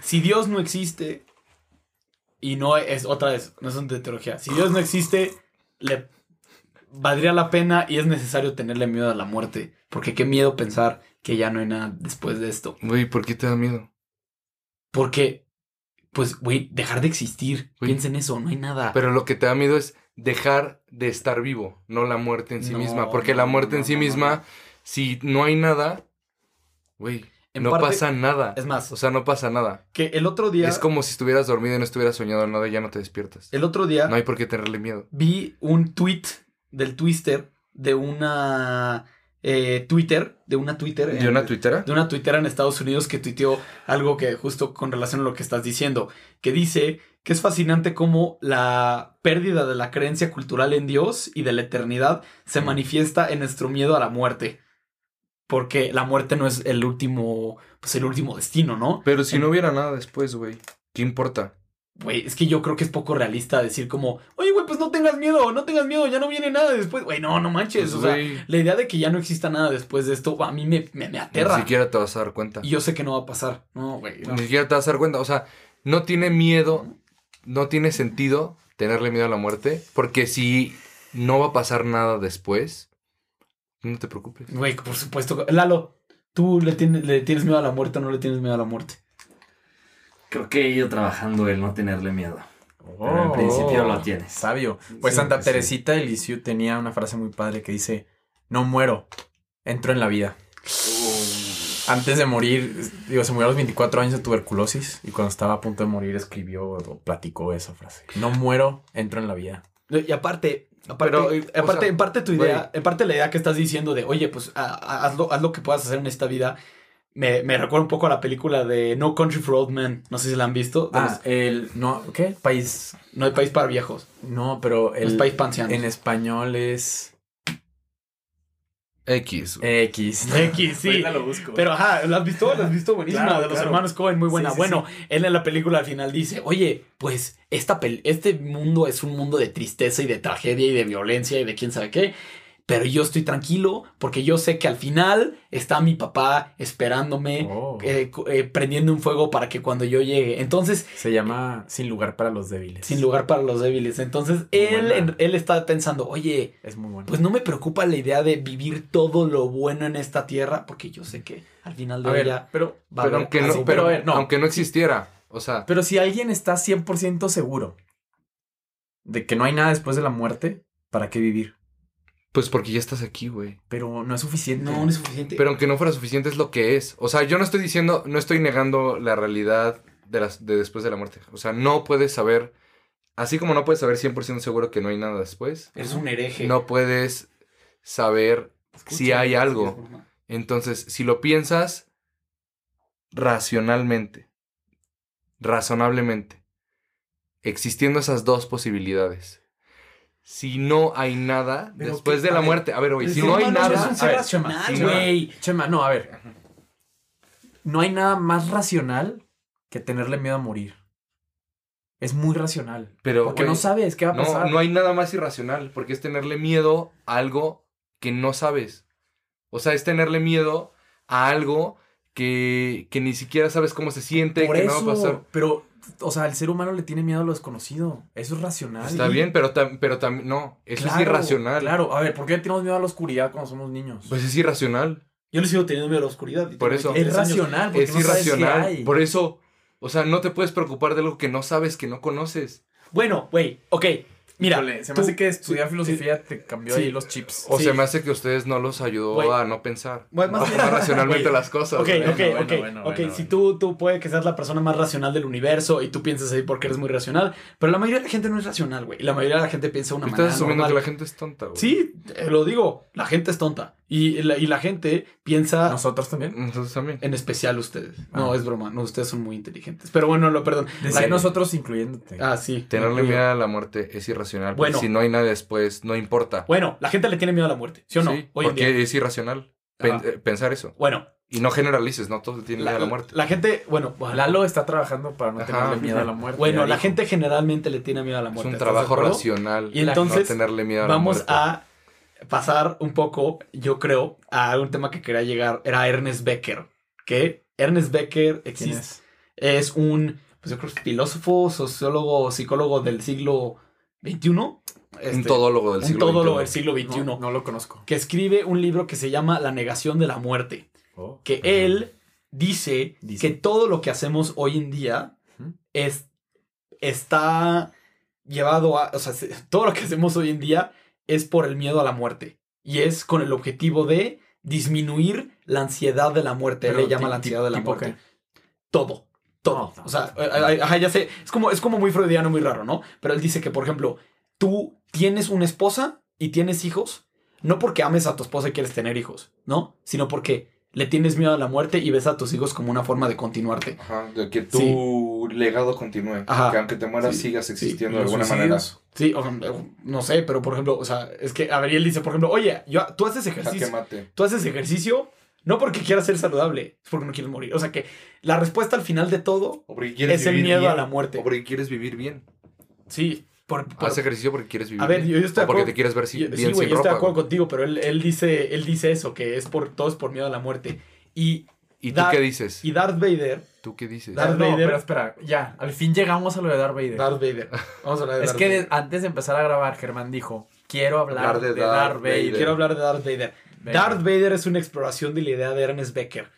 si Dios no existe, y no es otra vez, no es una teología. Si Dios no existe, le valdría la pena y es necesario tenerle miedo a la muerte. Porque qué miedo pensar que ya no hay nada después de esto. Güey, ¿por qué te da miedo? Porque, pues, güey, dejar de existir. Güey. Piensa en eso, no hay nada. Pero lo que te da miedo es dejar de estar vivo, no la muerte en sí No, misma. Porque no, la muerte no, en sí misma, si no hay nada, güey, En no parte- pasa nada. Es más, O sea, no pasa nada. que el otro día. Es como si estuvieras dormido y no estuvieras soñado nada y ya no te despiertas. El otro día. No hay por qué tenerle miedo. vi un tweet del Twister de una eh, Twitter, de una Twitter. ¿De en- una tuitera? de una tuitera en Estados Unidos que tuiteó algo que justo con relación a lo que estás diciendo, que dice que es fascinante cómo la pérdida de la creencia cultural en Dios y de la eternidad se Mm. manifiesta en nuestro miedo a la muerte. Porque la muerte no es el último, pues el último destino, ¿no? Pero si no hubiera nada después, güey, ¿qué importa? Güey, es que yo creo que es poco realista decir como, oye, güey, pues no tengas miedo, no tengas miedo, ya no viene nada después. Güey, no, no manches. Pues, o sea, la idea de que ya no exista nada después de esto, a mí me, me, me aterra. ni siquiera te vas a dar cuenta. Y yo sé que no va a pasar. No, güey. no. Ni siquiera te vas a dar cuenta. O sea, no tiene miedo, no tiene sentido tenerle miedo a la muerte, porque si no va a pasar nada después, no te preocupes. Güey, por supuesto. Lalo, ¿tú le tienes, le tienes miedo a la muerte o no le tienes miedo a la muerte? Creo que he ido trabajando el no tenerle miedo. Pero en Oh, principio lo tienes. Sabio. Pues Sí, Santa sí. Teresita de Lisieux tenía una frase muy padre que dice: No muero, entro en la vida. Antes de morir, digo, se murió a los 24 años de tuberculosis y cuando estaba a punto de morir escribió o platicó esa frase. No muero, entro en la vida. Y aparte, aparte, Pero, o aparte sea, en parte tu güey. idea, en parte la idea que estás diciendo de, oye, pues a- a- haz, lo, haz lo que puedas hacer en esta vida, me, me recuerda un poco a la película de No Country for Old Men. No sé si la han visto. Ah, el. No, ¿qué? País. no hay país para viejos. No, pero El el. país para ancianos. En español es. X. X. X, sí. Ahorita lo busco. Pero ajá, ¿la has visto? ¿La has visto? Buenísima. Claro, de los claro. hermanos Cohen, muy buena. Sí, sí, bueno, él en la película al final dice, oye, pues esta pel- este mundo es un mundo de tristeza y de tragedia y de violencia y de quién sabe qué. Pero yo estoy tranquilo porque yo sé que al final está mi papá esperándome, Oh. eh, eh, prendiendo un fuego para que cuando yo llegue. Entonces, Se llama Sin lugar para los débiles. sin lugar para los débiles. Entonces, él, en- él está pensando, oye, Es muy bueno. pues no me preocupa la idea de vivir todo lo bueno en esta tierra porque yo sé que al final de a ver, pero. va a Pero haber aunque no, pero, pero a ver, no. aunque no existiera. O sea, Pero si alguien está 100% seguro de que no hay nada después de la muerte, ¿para qué vivir? Pues porque ya estás aquí, güey. Pero no es suficiente. No, no es suficiente. Pero aunque no fuera suficiente es lo que es. O sea, yo no estoy diciendo, no estoy negando la realidad de, las, de después de la muerte. O sea, no puedes saber, así como no puedes saber 100% seguro que no hay nada después, Eres un hereje. no puedes saber si hay algo. Entonces, si lo piensas racionalmente, razonablemente, existiendo esas dos posibilidades, si no hay nada Pero después de la ver, muerte, a ver, güey, si no hay nada, es un a ser ver, racional, si Chema, güey. Chema, no, a ver. No hay nada más racional que tenerle miedo a morir. Es muy racional. pero Porque güey, no sabes qué va a no, pasar. no hay nada más irracional, porque es tenerle miedo a algo que no sabes. O sea, es tenerle miedo a algo que, que ni siquiera sabes cómo se siente, Por que eso, no va a pasar. pero, o sea, el ser humano le tiene miedo a lo desconocido. Eso es racional. Está bien, pero, tam- pero también, no, eso es irracional. Claro, a ver, ¿por qué tenemos miedo a la oscuridad cuando somos niños? Pues es irracional. Yo le sigo teniendo miedo a la oscuridad. Por eso. 23 es racional, porque Es no sabes qué irracional. hay. Por eso, o sea, no te puedes preocupar de algo que no sabes, que no conoces. Bueno, güey, ok. Mira, Híjole, se me tú- hace que estudiar sí, filosofía te cambió sí. ahí los chips. O Sí. se me hace que a ustedes no los ayudó a no pensar. Bueno, más a bien- tomar *laughs* racionalmente las cosas. Ok, bueno, ok. bueno, ok, bueno, si bueno. tú, tú puede que seas la persona más racional del universo y tú piensas ahí porque eres muy racional, pero la mayoría de la gente no es racional, güey. Y la mayoría de la gente piensa de una Estás manera asumiendo normal. que la gente es tonta, güey. Sí, eh, lo digo, la gente es tonta. Y la, y la gente piensa, Nosotros también. Entonces también. en especial ustedes. No, Ah. es broma, no, ustedes son muy inteligentes. Pero bueno, lo perdón. Decía La- nosotros incluyéndote. Ah, sí. Tenerle miedo a la muerte es irracional. Bueno. Si no hay nada después, no importa. Bueno, la gente le tiene miedo a la muerte, ¿sí o no? Sí, Hoy en porque día. es irracional pen- eh, pensar eso. Bueno, Y no generalices, no todos tienen miedo a la muerte. la gente, bueno, bueno, Lalo está trabajando para no Ajá. tenerle miedo a la muerte. bueno, la dijo. gente generalmente le tiene miedo a la es muerte. un ¿estás de trabajo racional. Y entonces, no tenerle miedo a la Vamos muerte. a pasar un poco, yo creo, a un tema que quería llegar. Era Ernest Becker. Que Ernest Becker ¿Quién existe. es? Es un, pues yo creo que filósofo, sociólogo, psicólogo del siglo XXI. un Este, todólogo del un siglo todólogo del XXI. siglo XXI. No, no lo conozco. Que escribe un libro que se llama La negación de la muerte. Oh. Que él dice, Dice. que todo lo que hacemos hoy en día es, está llevado a, o sea, se- *laughs* todo lo que hacemos hoy en día es por el miedo a la muerte. Y es con el objetivo de disminuir la ansiedad de la muerte. Él le llama la ansiedad de la muerte. qué? Todo. Todo. O sea, eh, eh, ajá, ya sé. Es como, es como muy freudiano, muy raro, ¿no? Pero él dice que, por ejemplo, tú tienes una esposa y tienes hijos, no porque ames a tu esposa y quieres tener hijos, ¿no? Sino porque le tienes miedo a la muerte y ves a tus hijos como una forma de continuarte. Ajá, de que tu legado continúe. Ajá. Que aunque te mueras Sí, sigas sí. existiendo ¿Y de alguna suicidios? Sí, o- o- no sé, pero por ejemplo, o sea, es que, él dice, por ejemplo, oye, yo, tú haces manera. Ejercicio. mate. Tú haces ejercicio no porque quieras ser saludable, es porque no quieres morir. O sea que la respuesta al final de todo es el miedo bien, a la muerte. O porque quieres vivir bien. Sí, por, por- Haz ejercicio porque quieres vivir A ver, yo- yo estoy o porque te quieres ver si- Yo- bien sí, güey, sin yo estoy de acuerdo güey. contigo, pero él, él dice, él dice eso, que es por todo es por miedo a la muerte. Y, ¿Y tú qué dices? y Darth Vader, ¿Tú qué dices? Darth no, Vader. pero espera, ya, al fin llegamos a lo de Darth Vader. Darth Vader. Vamos a hablar de *laughs* es Darth que de- Vader. antes de empezar a grabar, Germán dijo, quiero hablar Hablar de, de Darth, Darth Vader. Vader. Quiero hablar de Darth Vader. Venga. Darth Vader es una exploración de la idea de Ernest Becker.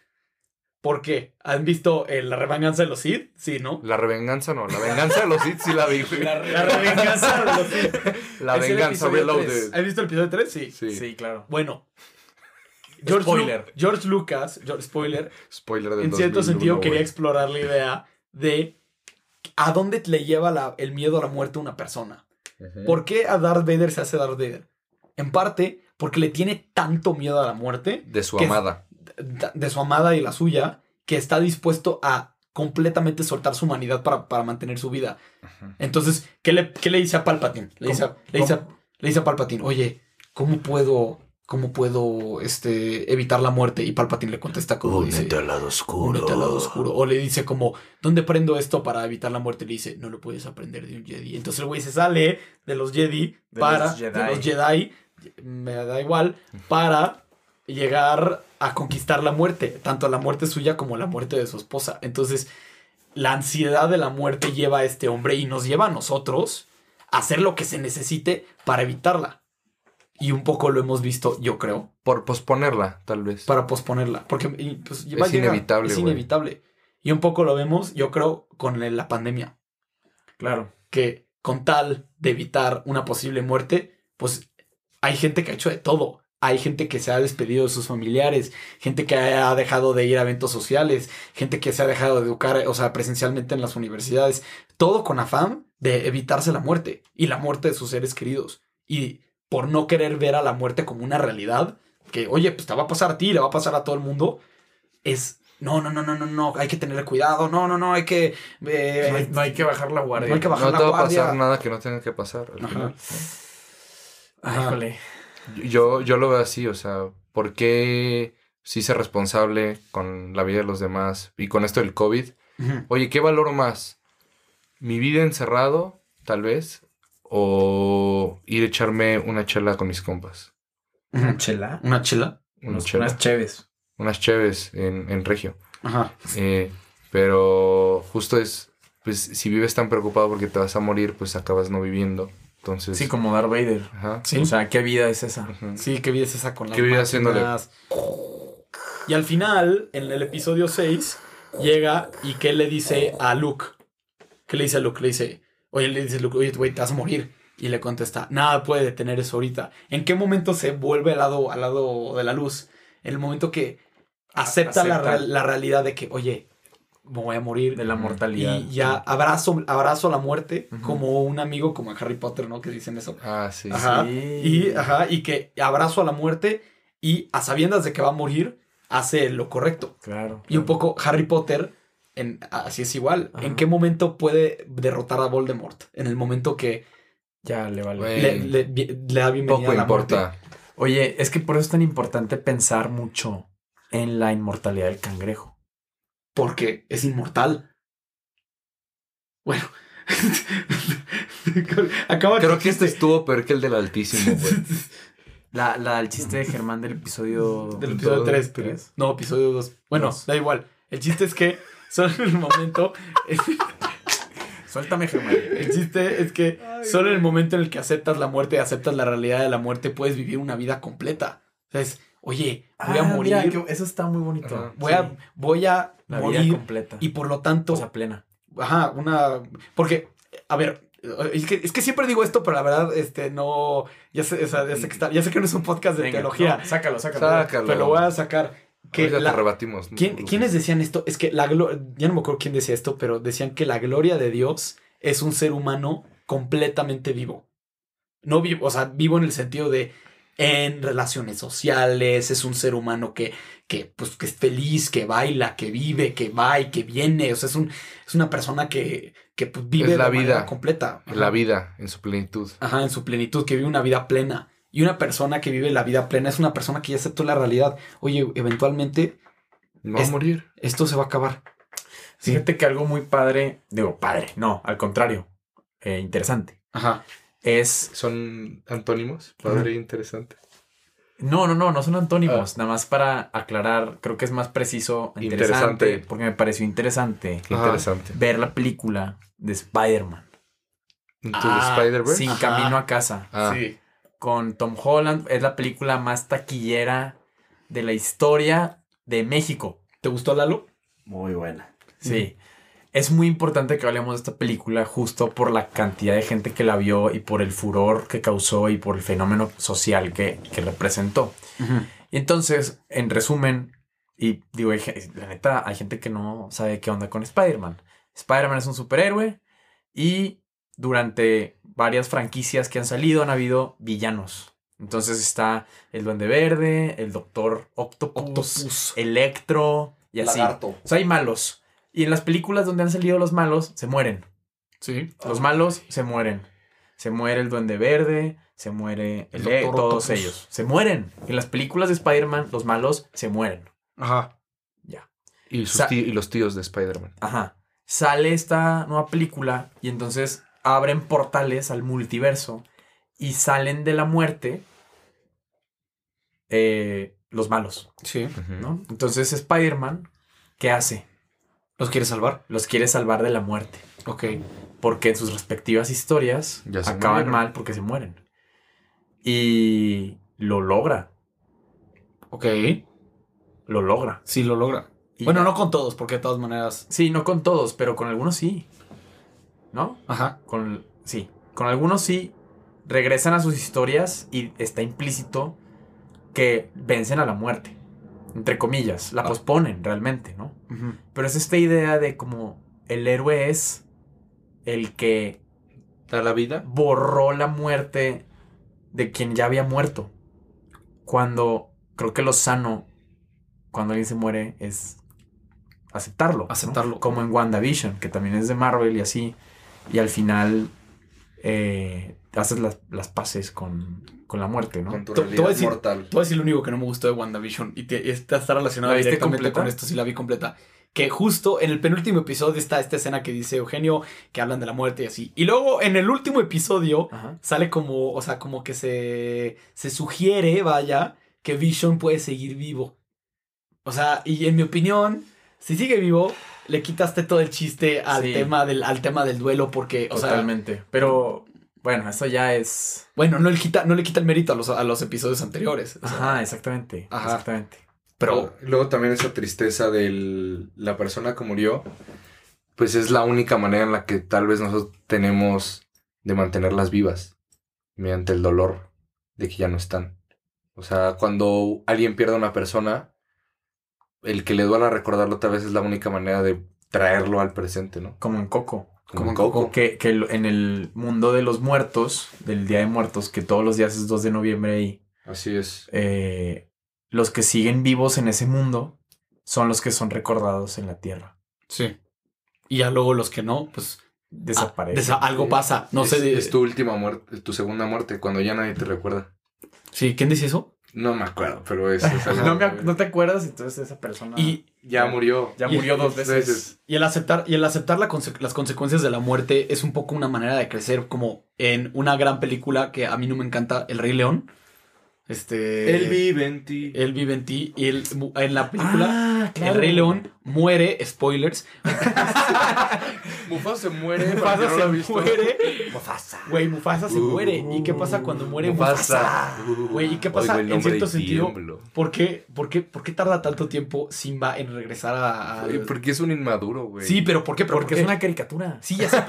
¿Por qué? ¿Han visto eh, La revanganza de los Sith? Sí, ¿no? La revenganza no. La venganza de los Sith sí la vi. La revanganza de los Sith. *laughs* La Es venganza reloaded. ¿Has visto el episodio 3? Sí. Sí. Sí, claro. Bueno. *laughs* George Spoiler. Lu- George Lucas, George, spoiler, Spoiler del en cierto 2001, sentido quería explorar la idea de a dónde le lleva la- el miedo a la muerte a una persona. ¿Por qué a Darth Vader se hace Darth Vader? En parte porque le tiene tanto miedo a la muerte. De su que- amada. De su amada y la suya, que está dispuesto a completamente soltar su humanidad para, para mantener su vida. Ajá. Entonces, ¿qué le, qué le dice a Palpatine? Le dice, a- le, dice a, le dice a Palpatine, oye, ¿cómo puedo, cómo puedo este, evitar la muerte? Y Palpatine le contesta como dice, lado oscuro. únete al lado oscuro. O le dice como, ¿dónde prendo esto para evitar la muerte? Y le dice, no lo puedes aprender de un Jedi. Entonces el güey se sale de los Jedi De para, los Jedi. de los Jedi, me da igual, para llegar a conquistar la muerte, tanto la muerte suya como la muerte de su esposa. Entonces, la ansiedad de la muerte lleva a este hombre y nos lleva a nosotros a hacer lo que se necesite para evitarla. Y un poco lo hemos visto, yo creo, Por posponerla, tal vez. para posponerla. Porque y, pues, Es llegar, inevitable, Es inevitable. Y un poco lo vemos, yo creo, con la pandemia. Claro. Que con tal de evitar una posible muerte, pues hay gente que ha hecho de todo. Hay gente que se ha despedido de sus familiares, gente que ha dejado de ir a eventos sociales, gente que se ha dejado de educar, o sea, presencialmente en las universidades. Todo con afán de evitarse la muerte y la muerte de sus seres queridos. Y por no querer ver a la muerte como una realidad, que oye, pues te va a pasar a ti, le va a pasar a todo el mundo, es no, no, no, no, no, no, hay que tener cuidado, no, no, no, hay que. eh, No hay, no hay que bajar la guardia. No hay que bajar no la te va a guardia. pasar nada que no tenga que pasar. al Ajá. final. Ay, Ajá. híjole. Yo, yo lo veo así, o sea, ¿por qué sí ser responsable con la vida de los demás y con esto del COVID? Oye, ¿qué valoro más? ¿Mi vida encerrado, tal vez? ¿O ir a echarme una chela con mis compas? ¿Una chela? Una chela. Una Unos- chela. Unas cheves. Unas cheves en, en Regio. Ajá. Eh, pero justo es, pues si vives tan preocupado porque te vas a morir, pues acabas no viviendo. Entonces, Sí, como Darth Vader. ajá. Sí. O sea, ¿qué vida es esa? Sí, qué vida es esa con las ¿Qué vida máquinas. Y al final, en el episodio 6, llega y ¿qué le dice a Luke? ¿Qué le dice a Luke? Le dice, oye, le dice Luke, oye, güey, te vas a morir. Y le contesta, nada puede detener eso ahorita. ¿En qué momento se vuelve al lado, al lado de la luz? En el momento que acepta, La, Acepta. real- la realidad de que, oye, me voy a morir. De la mortalidad. Y ya abrazo, abrazo a la muerte como un amigo, como en Harry Potter, ¿no? Que dicen eso. Ah, sí. Ajá. Sí. Y, ajá, y que abrazo a la muerte y a sabiendas de que va a morir, hace lo correcto. Claro. Y un poco Harry Potter, en, así es igual. Ajá. ¿En qué momento puede derrotar a Voldemort? En el momento que Ya le vale. Le, le- vi- le da bienvenida Poco a la muerte. importa. Oye, es que por eso es tan importante pensar mucho en la inmortalidad del cangrejo. Porque es inmortal. Bueno. *laughs* Acaba Creo que este estuvo peor que el del Altísimo, güey. *laughs* La, la, el chiste de Germán del episodio... Del episodio 3. ¿Tres? No, episodio 2. Bueno, Dos. da igual. El chiste es que *laughs* solo en el momento. Suéltame, Germán. El chiste es que solo en el momento en el que aceptas la muerte y aceptas la realidad de la muerte, puedes vivir una vida completa. O sea, es, oye, voy a Ah, morir, mira, eso está muy bonito. Voy, a, voy a La vida completa. y por lo tanto, O sea, plena. ajá, una... Porque, a ver, es que, es que siempre digo esto, pero la verdad, este, no... Ya sé, o sea, ya sé, que, está- ya sé que no es un podcast de Venga, teología, no, sácalo, sácalo. Sácalo. pero lo voy a sacar. Que Ahorita la- te rebatimos. ¿no? ¿Quién- ¿Quiénes decían esto? Es que la gloria, ya no me acuerdo quién decía esto, pero decían que la gloria de Dios es un ser humano completamente vivo. No vivo, o sea, vivo en el sentido de en relaciones sociales, es un ser humano que, que, pues, que es feliz, que baila, que vive, que va y que viene, o sea, es, un, es una persona que, que pues, vive Es la de vida. completa. Ajá. La vida en su plenitud. Ajá, en su plenitud, que vive una vida plena. Y una persona que vive la vida plena es una persona que ya aceptó la realidad. Oye, eventualmente No va a morir. esto se va a acabar. Fíjate que algo muy padre, digo, padre, no, al contrario, eh, interesante, Ajá. Es... ¿Son antónimos? Padre interesante. No, no, no, no son Ah. antónimos, nada más para aclarar, creo que es más preciso, interesante, Interesante. porque me pareció interesante Ajá. interesante. ver la película de Spider-Man, ¿Into Ah, the Spider-Verse? Sin Ajá. Camino a Casa, Ah, Sí. con Tom Holland, es la película más taquillera de la historia de México. ¿Te gustó Lalo? Muy buena. Sí. Es muy importante que hablemos de esta película justo por la cantidad de gente que la vio y por el furor que causó y por el fenómeno social que, que representó. Y entonces, en resumen, y digo, la neta, hay gente que no sabe qué onda con Spider-Man. Spider-Man es un superhéroe y durante varias franquicias que han salido han habido villanos, Entonces está el Duende Verde, el Doctor Octopus, Octopus. Electro y así. Lagarto. O sea, hay malos. Y en las películas donde han salido los malos, se mueren. Sí. Los malos se mueren. Se muere el Duende Verde, se muere El el Doctor todos ellos. Se mueren. En las películas de Spider-Man, los malos se mueren. Ajá. Ya. Y, sus y los tíos de Spider-Man. Ajá. Sale esta nueva película y entonces abren portales al multiverso y salen de la muerte eh, los malos, Sí. ¿no? Entonces Spider-Man, ¿qué hace? ¿Los quiere salvar? Los quiere salvar de la muerte. Ok. Porque en sus respectivas historias Ya se acaban murieron. mal porque se mueren. Y lo logra. Ok. Lo logra. Sí, lo logra. Y bueno, ya- no con todos, porque de todas maneras. Sí, no con todos, pero con algunos sí. ¿No? Ajá. Con, sí, con algunos sí regresan a sus historias y está implícito que vencen a la muerte. Entre comillas, la Ah. posponen realmente, ¿no? Pero es esta idea de como el héroe es el que Da la vida. borró la muerte de quien ya había muerto. Cuando creo que lo sano, cuando alguien se muere, es aceptarlo. ¿no? Aceptarlo. Como en WandaVision, que también es de Marvel y así. Y al final eh, haces las, las paces con, con la muerte, ¿no? Con tu realidad decir- mortal. A decir lo único que no me gustó de WandaVision y te- está, está relacionado ¿La viste directamente completa? con esto, sí la vi completa. Que justo en el penúltimo episodio está esta escena que dice Eugenio que hablan de la muerte y así. Y luego en el último episodio Ajá. sale como, o sea, como que se, se sugiere, vaya, que Vision puede seguir vivo. O sea, y en mi opinión, si sigue vivo, le quitaste todo el chiste al, Sí. tema, del, al tema del duelo porque, o sea, Totalmente. Pero bueno, eso ya es. bueno, no le quita, no le quita el mérito a los, a los episodios anteriores. o sea, Ajá, exactamente. Ajá. Exactamente. Pero, Luego también esa tristeza de la persona que murió, pues es la única manera en la que tal vez nosotros tenemos de mantenerlas vivas, mediante el dolor de que ya no están. O sea, cuando alguien pierde a una persona, el que le duela recordarlo tal vez es la única manera de traerlo al presente, ¿no? Como en Coco. Como en Coco. Coco. Que, que en el mundo de los muertos, del Día de Muertos, que todos los días es 2 de noviembre ahí, Así es. eh, los que siguen vivos en ese mundo son los que son recordados en la Tierra. sí. Y ya luego los que no, pues Desaparecen. ah, desa- algo pasa. No es, sé. de- es tu última muerte, tu segunda muerte, cuando ya nadie te recuerda. Sí, ¿quién dice eso? No me acuerdo, pero es... es *laughs* algo- no, me ac- no te acuerdas, entonces esa persona Y, Ya murió. ya murió dos dos veces. veces. y el aceptar, y el aceptar la conse- las consecuencias de la muerte es un poco una manera de crecer, como en una gran película que a mí no me encanta, El Rey León. Este. Él vive en ti. Él vive en ti. Y él, en la película, Ah, claro. El Rey León muere, spoilers. *laughs* Mufasa se muere. Mufasa se muere. Mufasa. Güey, Mufasa se muere. ¿Y qué pasa cuando muere Mufasa? Güey, ¿y qué pasa Oigo en cierto sentido? ¿Por qué, por, qué, ¿Por qué tarda tanto tiempo Simba en regresar a... Porque es un inmaduro, güey. Sí, pero ¿por qué? Pero Porque ¿por es una caricatura. Sí, ya sé.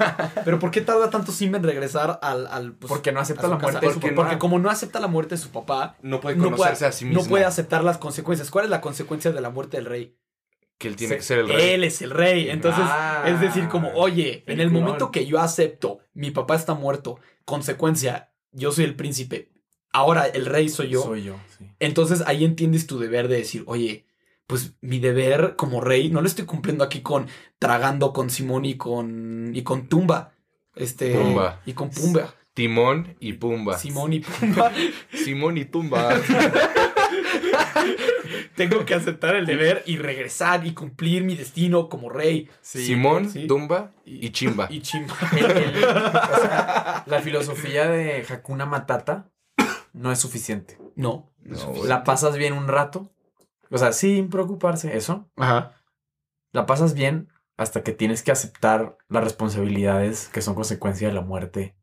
pero ¿por qué tarda tanto Simba en regresar al... al pues, Porque no acepta la casa? muerte de su porque, papá. porque como no acepta la muerte de su papá, No puede no conocerse puede, a sí mismo. no puede aceptar las consecuencias. ¿Cuál es la consecuencia de la muerte del rey? Que él tiene Se- que ser el rey. Él es el rey. Entonces, Ah, es decir, como, oye, en el momento que yo acepto, mi papá está muerto, consecuencia, yo soy el príncipe, ahora el rey soy yo. Soy yo, sí. Entonces ahí entiendes tu deber de decir, oye, pues mi deber como rey no lo estoy cumpliendo aquí con tragando con Simón y con y con Tumba. Este Pumba. y con Pumba. Timón y Pumba. Simón y Pumba. *laughs* Simón y Tumba. *laughs* Tengo que aceptar el deber y regresar y cumplir mi destino como rey. Sí. Simón, sí. Tumba y Chimba. Y chimba. El- el- o sea, la filosofía de Hakuna Matata no es suficiente. No. No. La pasas bien un rato. O sea, sin preocuparse, eso. Ajá. La pasas bien hasta que tienes que aceptar las responsabilidades que son consecuencia de la muerte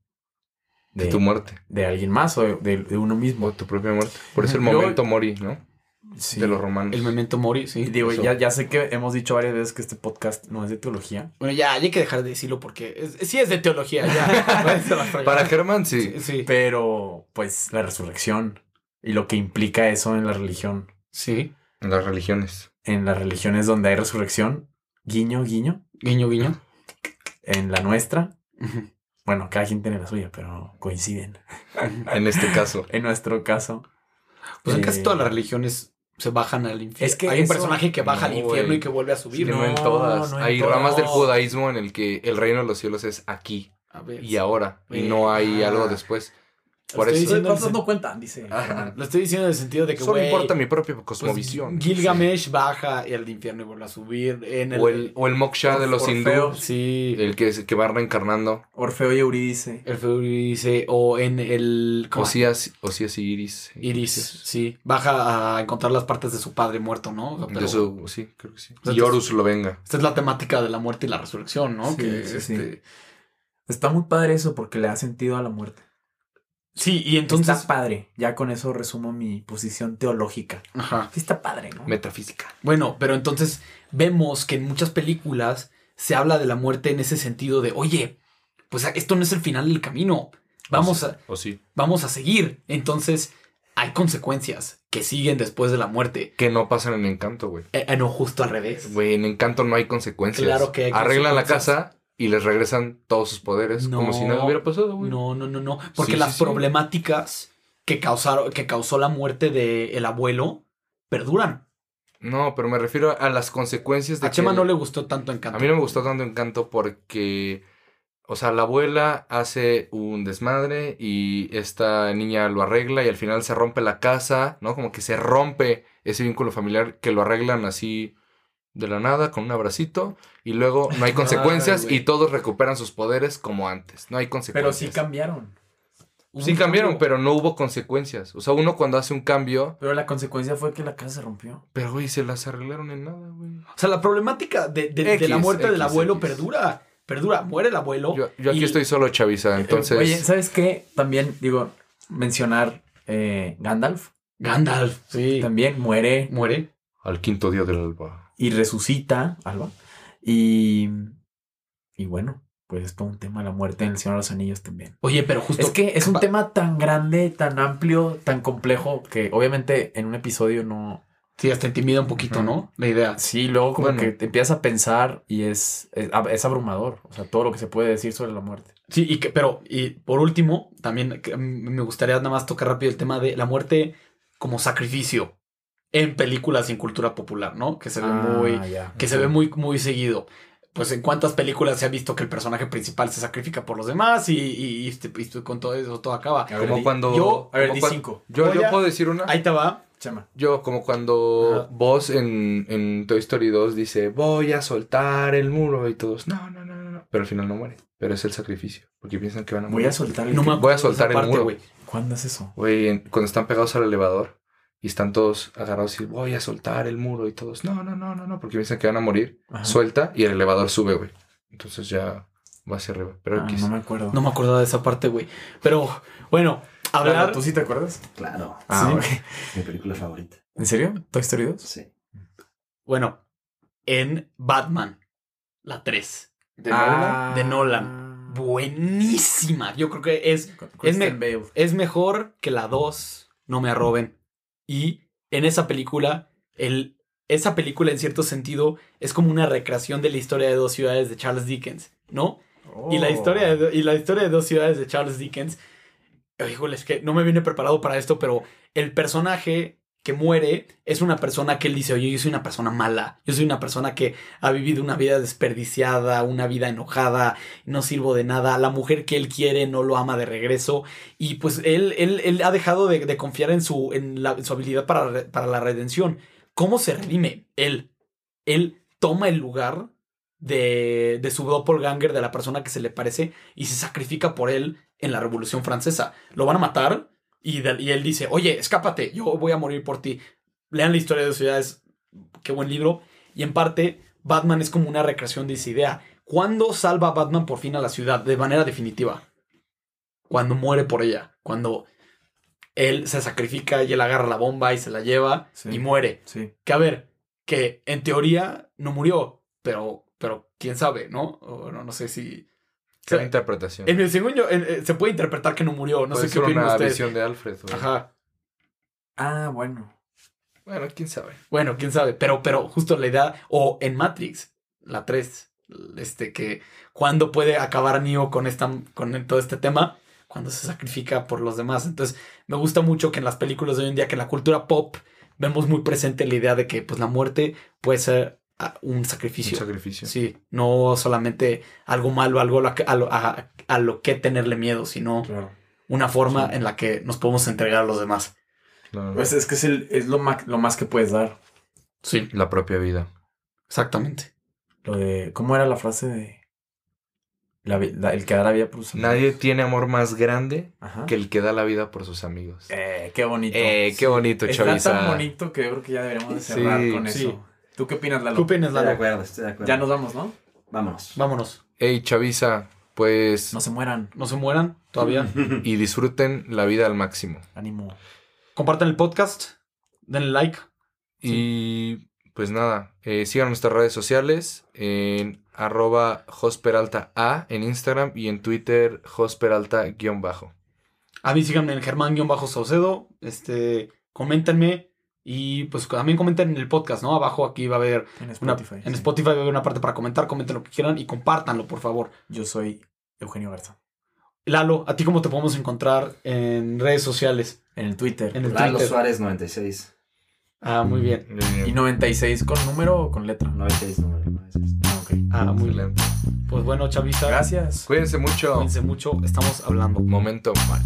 de de, tu muerte. de alguien más o de, de- de uno O mismo. tu propia muerte. Por eso el Yo- momento mori, ¿no? Sí. De los romanos. El memento mori, sí. Digo, ya, ya sé que hemos dicho varias veces que este podcast no es de teología. Bueno, ya, hay que dejar de decirlo porque es- sí es de teología, ya. *laughs* Para Germán, sí. Sí, sí. Pero, pues, la resurrección y lo que implica eso en la religión. Sí. En las religiones. En las religiones donde hay resurrección, guiño, guiño. Guiño, guiño. En la nuestra. Bueno, cada quien tiene la suya, pero coinciden. En este caso. *laughs* En nuestro caso. Pues en casi eh, todas las religiones se bajan al infierno. Es que hay un eso- personaje que baja al No, infierno y que vuelve a subir. Que no, No, en todas. no en hay todas. ramas del judaísmo en el que el reino de los cielos es aquí A ver, y ahora. Y no hay ah. algo después. Por Estoy eso. diciendo- ¿Cuántos no cuentan? Dice. Ajá. Lo estoy diciendo en el sentido de que, Solo güey, importa mi propia pues, cosmovisión. Gilgamesh baja al infierno y vuelve a subir. En el, O el, o el moksha de los Orfeo. hindúes. Sí. El que, se- que va reencarnando. Orfeo y Eurídice. El feo dice, o en el... Osías, Osías y Iris. Iris, sí. Baja a encontrar las partes de su padre muerto, ¿no? O sea, De pero- su- sí, creo que sí. Entonces- Y Horus lo venga. Esta es la temática de la muerte y la resurrección, ¿no? Sí, que, sí, sí. este, Está muy padre eso porque le da sentido a la muerte. Sí, y entonces... está padre. Ya con eso resumo mi posición teológica. Ajá. Sí está padre, ¿no? Metafísica. Bueno, pero entonces vemos que en muchas películas se habla de la muerte en ese sentido de, oye, pues esto no es el final del camino. Vamos a, O sí. vamos a seguir. Entonces hay consecuencias que siguen después de la muerte. Que no pasan en Encanto, güey. Eh, eh, no, justo al revés. Güey, en Encanto no hay consecuencias. Claro que hay Arreglan la casa y les regresan todos sus poderes como si nada hubiera pasado, güey. No, no, no, no. Porque Sí, las sí, sí. problemáticas que causaron, que causó la muerte del abuelo perduran. No, pero me refiero a las consecuencias de A Chema no le gustó tanto Encanto. A mí no me gustó tanto Encanto porque, o sea, la abuela hace un desmadre y esta niña lo arregla y al final se rompe la casa, ¿no? Como que se rompe ese vínculo familiar que lo arreglan así de la nada con un abracito y luego no hay *laughs* consecuencias y todos recuperan sus poderes como antes. No hay Pero consecuencias. sí cambiaron. Sí cambiaron, pero no hubo consecuencias. O sea, uno cuando hace un cambio, Pero la consecuencia fue que la casa se rompió. pero güey, se las arreglaron en nada, güey. O sea, la problemática de, de- de la X, muerte del abuelo X. perdura. Perdura. Muere el abuelo. Yo, yo aquí y- estoy solo, Chavisa, entonces... Oye, ¿sabes qué? También, digo, mencionar eh, Gandalf. Gandalf, sí. También muere Muere. Al quinto día del alba. Y resucita, Alba. Y, y bueno, pues es todo un tema la muerte en el Señor de los Anillos también. Oye, pero justo. Es que es un tema tan grande, tan amplio, tan complejo, que obviamente en un episodio no... Sí, hasta intimida un poquito. ¿no? La idea. Sí, luego como Bueno. que te empiezas a pensar y es, es, es abrumador. O sea, todo lo que se puede decir sobre la muerte. Sí, y que, pero, y por último, también mm, me gustaría nada más tocar rápido el tema de la muerte como sacrificio en películas y en cultura popular, ¿no? Que se ve muy. Ah, ya. que se ve muy, muy seguido. Pues en cuántas películas se ha visto que el personaje principal se sacrifica por los demás y, y- y este- y con todo eso todo acaba. Ver, Como cuando... yo- A ver, como di cinco. Yo, Voy puedo decir una. Ahí te va. Chama. Yo, como cuando Ajá. Buzz en, en Toy Story 2 dice, voy a soltar el muro y todos, no, no, no, no, no. Pero al final no muere. Pero es el sacrificio. Porque piensan que van a Voy morir. a soltar el... No me Voy a soltar el muro. güey. ¿Cuándo es eso? Güey, cuando están pegados al elevador y están todos agarrados y voy a soltar el muro y todos, no, no, no, no, no. Porque piensan que van a morir. Ajá. Suelta y el elevador sube, güey. Entonces ya va hacia arriba. Pero Ah, X. no me acuerdo. No me acordaba de esa parte, güey. Pero bueno, hablar. ¿Tú sí te acuerdas? Claro. Ah, Sí. *laughs* Mi película favorita. ¿En serio? ¿Toy Story 2? Sí. Bueno, en Batman, la 3 ¿De Ah. de Nolan. Buenísima. Yo creo que es Es me- es mejor que la 2, no me arroben. Y en esa película, el, esa película en cierto sentido es como una recreación de la historia de dos ciudades de Charles Dickens, ¿no? Y, la Oh. historia de, do- y la historia de dos ciudades de Charles Dickens, híjole, es que no me viene preparado para esto, pero el personaje que muere es una persona que él dice, oye, yo soy una persona mala, yo soy una persona que ha vivido una vida desperdiciada, una vida enojada, no sirvo de nada, la mujer que él quiere no lo ama de regreso, y pues él, él, él ha dejado de, de confiar en su, en, la- su habilidad para, para la redención. ¿Cómo se redime? Él, él toma el lugar de, de su doppelganger, de la persona que se le parece, y se sacrifica por él en la Revolución Francesa. Lo van a matar y, de- y él dice, oye, escápate, yo voy a morir por ti. Lean la historia de dos ciudades, qué buen libro. Y en parte, Batman es como una recreación de esa idea. ¿Cuándo salva Batman por fin a la ciudad de manera definitiva? Cuando muere por ella, cuando él se sacrifica y él agarra la bomba y se la lleva Sí. y muere. Sí. Que a ver, que en teoría no murió, pero, pero quién sabe, ¿no? O no, no sé si. ¿Qué interpretación? En mi según yo, en- eh, se puede interpretar que no murió. No Puede sé qué opinan una ustedes. visión de Alfred. güey. Ajá. Ah, bueno. Bueno, quién sabe. Bueno, quién sabe. Pero, pero justo la idea. O en Matrix, la 3. Este, que cuando puede acabar Neo con, esta, con todo este tema, cuando se sacrifica por los demás. Entonces, me gusta mucho que en las películas de hoy en día, que en la cultura pop, vemos muy presente la idea de que pues la muerte puede ser un sacrificio. Un sacrificio. Sí, no solamente algo malo, algo a lo que, a a- a lo que tenerle miedo, sino Claro. una forma en la que nos podemos entregar a los demás. Claro. Pues es que es, el- es lo, ma- lo más que puedes dar. Sí, la propia vida. exactamente. Lo de. ¿Cómo era la frase de. la la- el que da la vida por sus amigos? Nadie tiene amor más grande Ajá. que el que da la vida por sus amigos. Eh, qué bonito. Eh, qué bonito, Está Chavisa. tan bonito que yo creo que ya deberíamos de cerrar Sí, con sí. eso. ¿Tú qué opinas, Lalo? ¿Qué opinas, Estoy de Lalo? acuerdo, estoy de acuerdo. Ya nos vamos, ¿no? Vámonos. Vámonos. Hey, Chavisa, pues... No se mueran. No se mueran todavía. *laughs* Y disfruten la vida al máximo. Ánimo. Compartan el podcast. Denle like. Y pues nada, eh, sigan nuestras redes sociales en arroba josperalta A en Instagram y en Twitter josperalta-bajo. A mí síganme en Germán-Saucedo. Este, coméntenme. Y pues también comenten en el podcast, ¿no? Abajo aquí va a haber En una, Spotify. en sí. Spotify va a haber una parte para comentar. Comenten lo que quieran y compártanlo, por favor. Yo soy Eugenio Garza. Lalo, ¿a ti cómo te podemos encontrar en redes sociales? En el Twitter. En el Lalo Twitter. Suárez 96. Ah, muy bien. ¿Y 96 con número o con letra? 96 número. 96. Ah, ok. Ah, muy bien. Excelente. Pues bueno, Chavisa. Gracias. Cuídense mucho. Cuídense mucho. Estamos hablando. Momento mal.